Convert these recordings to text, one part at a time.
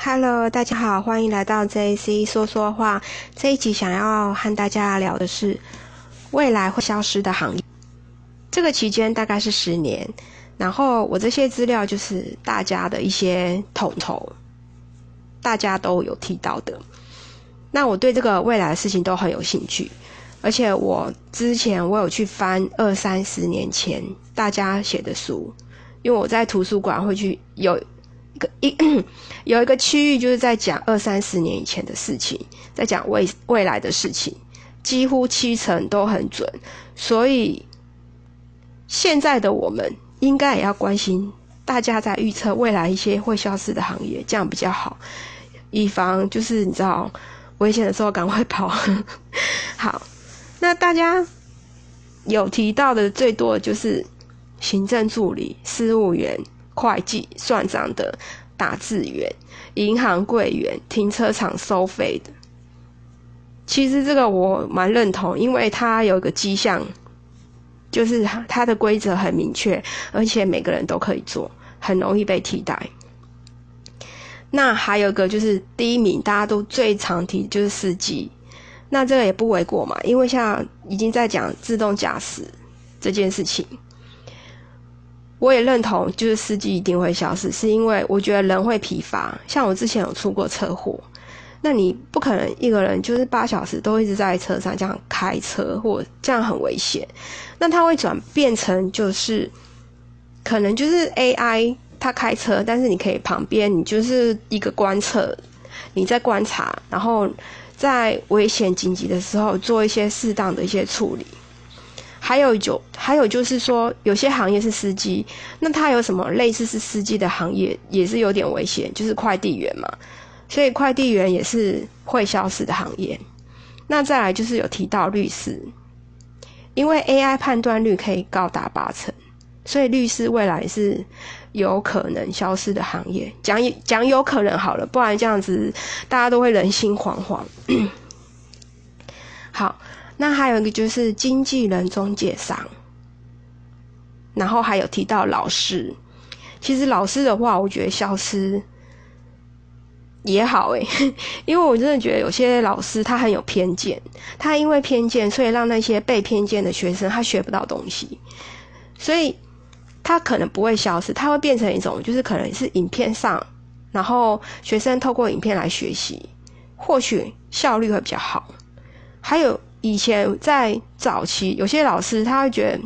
Hello，大家好，欢迎来到 JC 说说话。这一集想要和大家聊的是未来会消失的行业。这个期间大概是十年，然后我这些资料就是大家的一些统筹，大家都有提到的。那我对这个未来的事情都很有兴趣，而且我之前我有去翻二三十年前大家写的书，因为我在图书馆会去有。一 有一个区域就是在讲二三十年以前的事情，在讲未未来的事情，几乎七成都很准。所以现在的我们应该也要关心大家在预测未来一些会消失的行业，这样比较好，以防就是你知道危险的时候赶快跑。好，那大家有提到的最多的就是行政助理、事务员。会计、算账的打字员、银行柜员、停车场收费的，其实这个我蛮认同，因为它有一个迹象，就是它的规则很明确，而且每个人都可以做，很容易被替代。那还有一个就是第一名，大家都最常提就是司机，那这个也不为过嘛，因为像已经在讲自动驾驶这件事情。我也认同，就是司机一定会消失，是因为我觉得人会疲乏。像我之前有出过车祸，那你不可能一个人就是八小时都一直在车上这样开车，或这样很危险。那它会转变成就是，可能就是 AI 它开车，但是你可以旁边你就是一个观测，你在观察，然后在危险紧急的时候做一些适当的一些处理。还有就还有就是说，有些行业是司机，那他有什么类似是司机的行业，也是有点危险，就是快递员嘛。所以快递员也是会消失的行业。那再来就是有提到律师，因为 AI 判断率可以高达八成，所以律师未来是有可能消失的行业。讲讲有可能好了，不然这样子大家都会人心惶惶。好。那还有一个就是经纪人、中介商，然后还有提到老师。其实老师的话，我觉得消失也好诶，因为我真的觉得有些老师他很有偏见，他因为偏见，所以让那些被偏见的学生他学不到东西，所以他可能不会消失，他会变成一种就是可能是影片上，然后学生透过影片来学习，或许效率会比较好，还有。以前在早期，有些老师他会觉得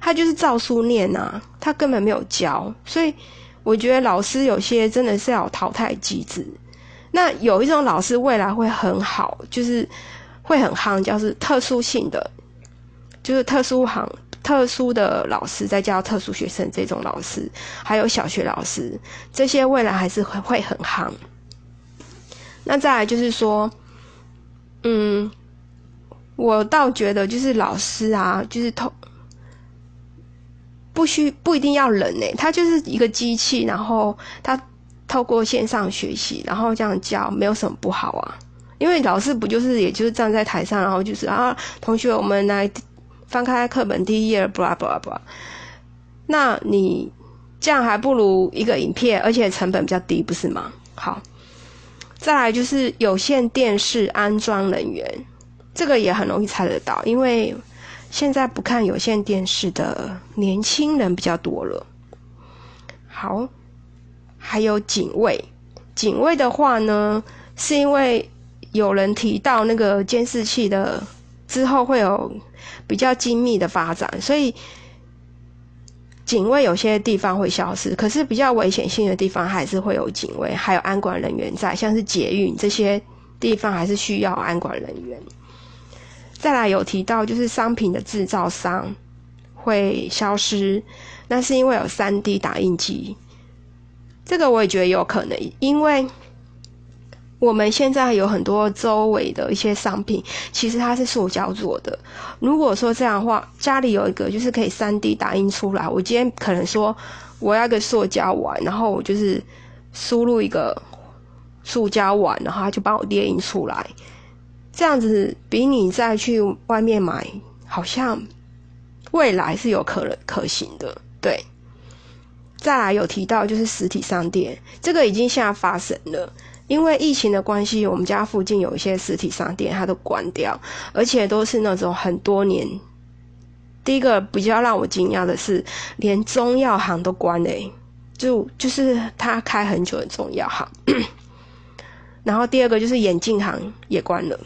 他就是照书念呐，他根本没有教，所以我觉得老师有些真的是要淘汰机制。那有一种老师未来会很好，就是会很夯，就是特殊性的，就是特殊行特殊的老师在教特殊学生这种老师，还有小学老师，这些未来还是会会很夯。那再来就是说，嗯。我倒觉得，就是老师啊，就是透不需不一定要人呢，他就是一个机器，然后他透过线上学习，然后这样教，没有什么不好啊。因为老师不就是也就是站在台上，然后就是啊，同学，我们来翻开课本第一页，blah blah blah。那你这样还不如一个影片，而且成本比较低，不是吗？好，再来就是有线电视安装人员。这个也很容易猜得到，因为现在不看有线电视的年轻人比较多了。好，还有警卫，警卫的话呢，是因为有人提到那个监视器的之后会有比较精密的发展，所以警卫有些地方会消失，可是比较危险性的地方还是会有警卫，还有安管人员在，像是捷运这些地方还是需要安管人员。再来有提到，就是商品的制造商会消失，那是因为有三 D 打印机。这个我也觉得有可能，因为我们现在有很多周围的一些商品，其实它是塑胶做的。如果说这样的话，家里有一个就是可以三 D 打印出来，我今天可能说我要个塑胶碗，然后我就是输入一个塑胶碗，然后它就帮我列印出来。这样子比你再去外面买，好像未来是有可能可行的。对，再来有提到就是实体商店，这个已经现在发生了。因为疫情的关系，我们家附近有一些实体商店，它都关掉，而且都是那种很多年。第一个比较让我惊讶的是，连中药行都关嘞，就就是他开很久的中药行。然后第二个就是眼镜行也关了，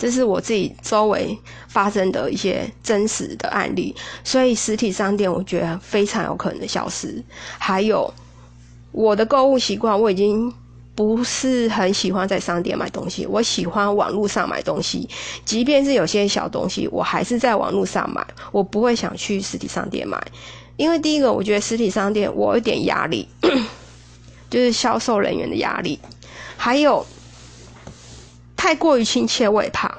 这是我自己周围发生的一些真实的案例，所以实体商店我觉得非常有可能的消失。还有我的购物习惯，我已经。不是很喜欢在商店买东西，我喜欢网络上买东西。即便是有些小东西，我还是在网络上买，我不会想去实体商店买。因为第一个，我觉得实体商店我有点压力，就是销售人员的压力，还有太过于亲切，我也怕。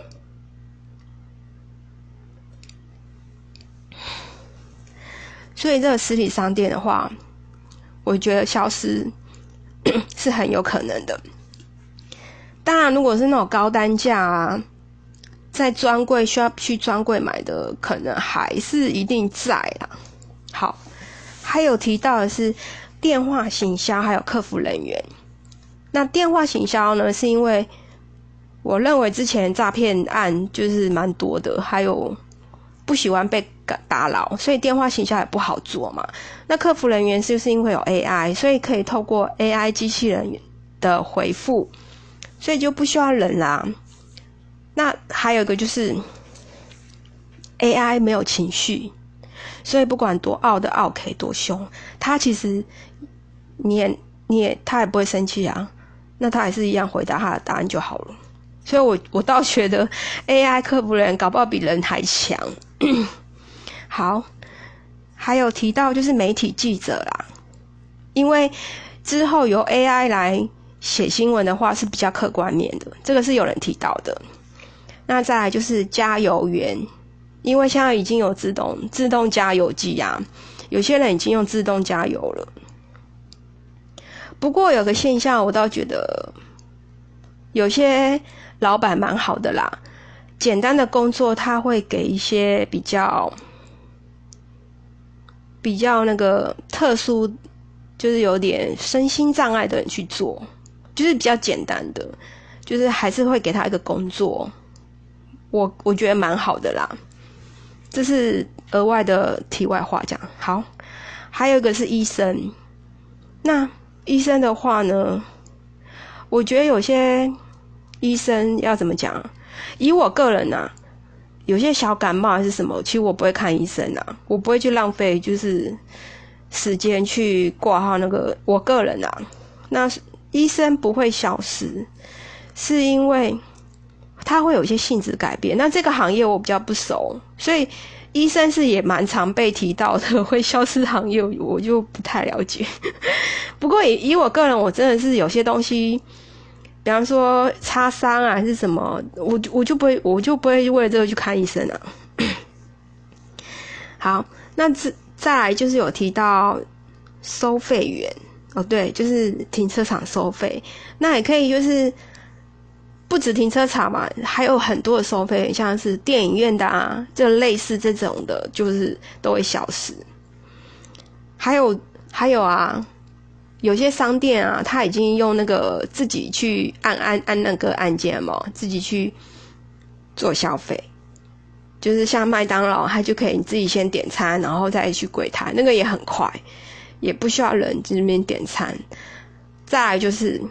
所以这个实体商店的话，我觉得消失。是很有可能的。当然，如果是那种高单价啊，在专柜需要去专柜买的，可能还是一定在啊。好，还有提到的是电话行销，还有客服人员。那电话行销呢，是因为我认为之前诈骗案就是蛮多的，还有不喜欢被。打扰，所以电话行销也不好做嘛。那客服人员就是因为有 AI，所以可以透过 AI 机器人的回复，所以就不需要人啦。那还有一个就是 AI 没有情绪，所以不管多傲的傲 K 多凶，他其实你也你也他也不会生气啊。那他还是一样回答他的答案就好了。所以我我倒觉得 AI 客服人搞不好比人还强。好，还有提到就是媒体记者啦，因为之后由 AI 来写新闻的话是比较客观面的，这个是有人提到的。那再来就是加油员，因为现在已经有自动自动加油机啊，有些人已经用自动加油了。不过有个现象，我倒觉得有些老板蛮好的啦，简单的工作他会给一些比较。比较那个特殊，就是有点身心障碍的人去做，就是比较简单的，就是还是会给他一个工作，我我觉得蛮好的啦。这是额外的题外话，讲好。还有一个是医生，那医生的话呢，我觉得有些医生要怎么讲？以我个人呢。有些小感冒还是什么，其实我不会看医生啊，我不会去浪费就是时间去挂号那个。我个人啊，那医生不会消失，是因为他会有一些性质改变。那这个行业我比较不熟，所以医生是也蛮常被提到的 会消失行业，我就不太了解。不过以以我个人，我真的是有些东西。比方说擦伤啊，还是什么，我我就不会，我就不会为了这个去看医生了。好，那再再来就是有提到收费员哦，对，就是停车场收费，那也可以就是不止停车场嘛，还有很多的收费，像是电影院的啊，就类似这种的，就是都会消失。还有还有啊。有些商店啊，他已经用那个自己去按按按那个按键嘛，自己去做消费，就是像麦当劳，他就可以自己先点餐，然后再去柜台，那个也很快，也不需要人在那边点餐。再来就是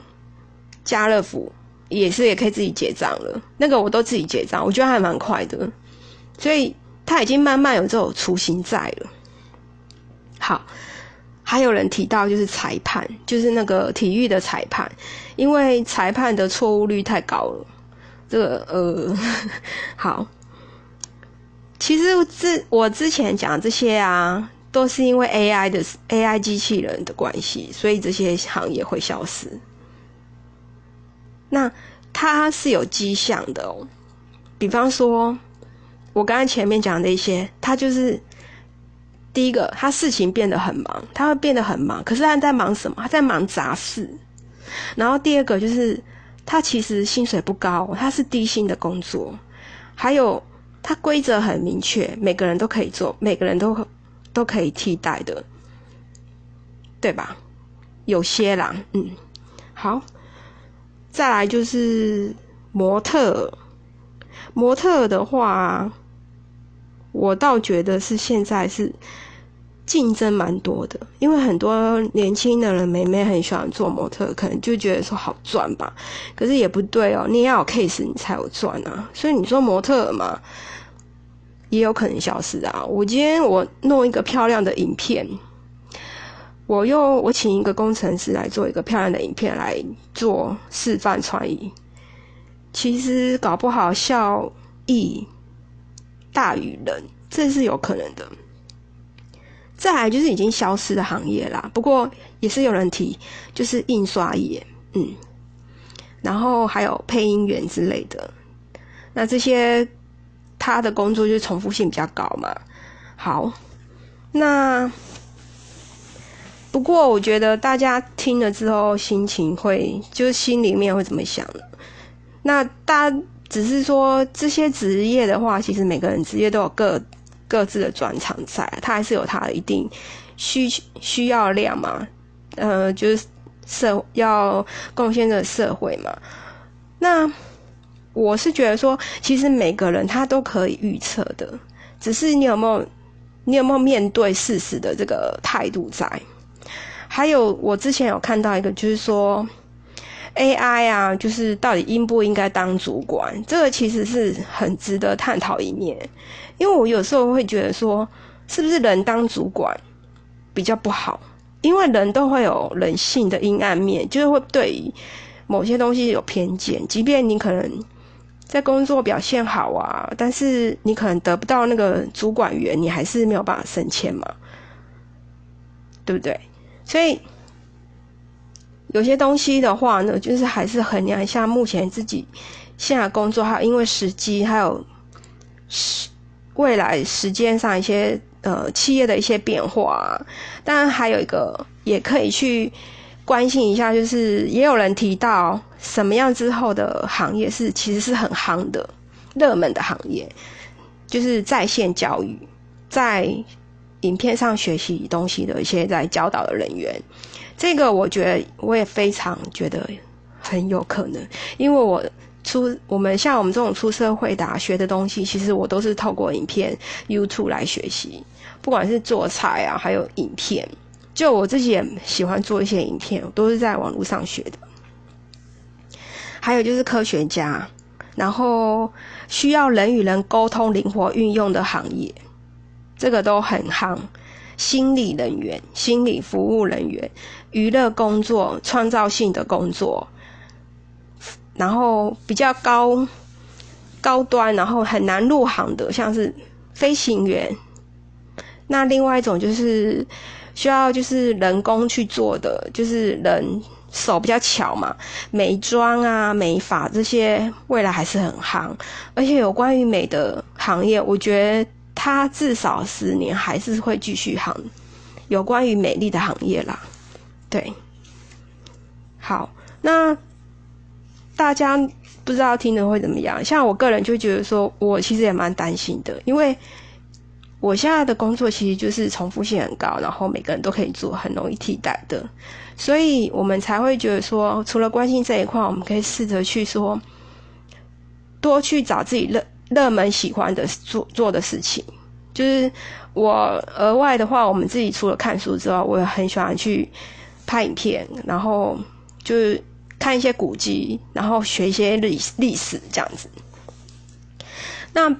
家乐福，也是也可以自己结账了，那个我都自己结账，我觉得还蛮快的，所以他已经慢慢有这种雏形在了。好。还有人提到，就是裁判，就是那个体育的裁判，因为裁判的错误率太高了。这个呃，好，其实之我之前讲这些啊，都是因为 AI 的 AI 机器人的关系，所以这些行业会消失。那它是有迹象的哦，比方说，我刚刚前面讲的一些，它就是。第一个，他事情变得很忙，他会变得很忙。可是他在忙什么？他在忙杂事。然后第二个就是，他其实薪水不高，他是低薪的工作。还有，他规则很明确，每个人都可以做，每个人都都可以替代的。对吧？有些啦，嗯，好，再来就是模特，模特的话，我倒觉得是现在是竞争蛮多的，因为很多年轻的人妹妹很喜欢做模特，可能就觉得说好赚吧，可是也不对哦，你要有 case 你才有赚啊，所以你说模特嘛，也有可能消失啊。我今天我弄一个漂亮的影片。我用我请一个工程师来做一个漂亮的影片来做示范传译，其实搞不好效益大于人，这是有可能的。再来就是已经消失的行业啦，不过也是有人提，就是印刷业，嗯，然后还有配音员之类的，那这些他的工作就是重复性比较高嘛。好，那。不过，我觉得大家听了之后，心情会就是心里面会怎么想呢？那大家只是说这些职业的话，其实每个人职业都有各各自的专长在，它还是有它一定需需要量嘛。呃，就是社要贡献的社会嘛。那我是觉得说，其实每个人他都可以预测的，只是你有没有你有没有面对事实的这个态度在。还有，我之前有看到一个，就是说，AI 啊，就是到底应不应该当主管？这个其实是很值得探讨一面。因为我有时候会觉得说，是不是人当主管比较不好？因为人都会有人性的阴暗面，就是会对某些东西有偏见。即便你可能在工作表现好啊，但是你可能得不到那个主管员，你还是没有办法升迁嘛，对不对？所以有些东西的话呢，就是还是衡量一下目前自己现在工作，还有因为时机，还有时未来时间上一些呃企业的一些变化。当然还有一个也可以去关心一下，就是也有人提到什么样之后的行业是其实是很夯的热门的行业，就是在线教育在。影片上学习东西的一些在教导的人员，这个我觉得我也非常觉得很有可能，因为我出我们像我们这种出社会的学的东西，其实我都是透过影片 YouTube 来学习，不管是做菜啊，还有影片，就我自己也喜欢做一些影片，都是在网络上学的。还有就是科学家，然后需要人与人沟通、灵活运用的行业。这个都很夯，心理人员、心理服务人员、娱乐工作、创造性的工作，然后比较高高端，然后很难入行的，像是飞行员。那另外一种就是需要就是人工去做的，就是人手比较巧嘛，美妆啊、美发这些未来还是很夯，而且有关于美的行业，我觉得。它至少十年还是会继续行，有关于美丽的行业啦，对。好，那大家不知道听的会怎么样？像我个人就觉得说，我其实也蛮担心的，因为我现在的工作其实就是重复性很高，然后每个人都可以做，很容易替代的，所以我们才会觉得说，除了关心这一块，我们可以试着去说，多去找自己热。热门喜欢的做做的事情，就是我额外的话，我们自己除了看书之外，我也很喜欢去拍影片，然后就是看一些古迹，然后学一些历历史这样子。那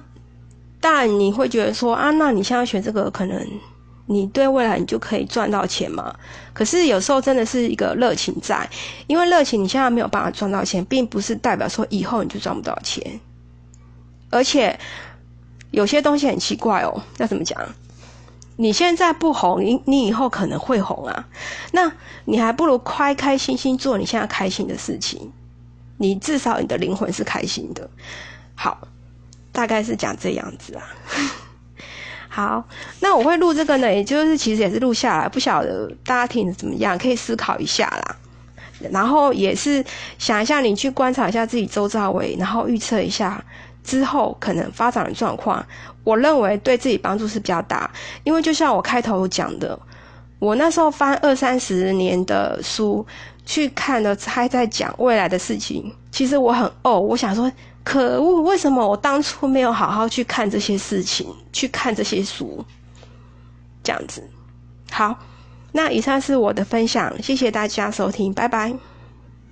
但你会觉得说啊，那你现在学这个，可能你对未来你就可以赚到钱嘛？可是有时候真的是一个热情在，因为热情你现在没有办法赚到钱，并不是代表说以后你就赚不到钱。而且有些东西很奇怪哦，要怎么讲？你现在不红，你你以后可能会红啊。那你还不如开开心心做你现在开心的事情，你至少你的灵魂是开心的。好，大概是讲这样子啊。好，那我会录这个呢，也就是其实也是录下来，不晓得大家听的怎么样，可以思考一下啦。然后也是想一下，你去观察一下自己周遭围，然后预测一下。之后可能发展的状况，我认为对自己帮助是比较大，因为就像我开头讲的，我那时候翻二三十年的书去看了，还在讲未来的事情。其实我很哦，我想说，可恶，为什么我当初没有好好去看这些事情，去看这些书？这样子，好，那以上是我的分享，谢谢大家收听，拜拜。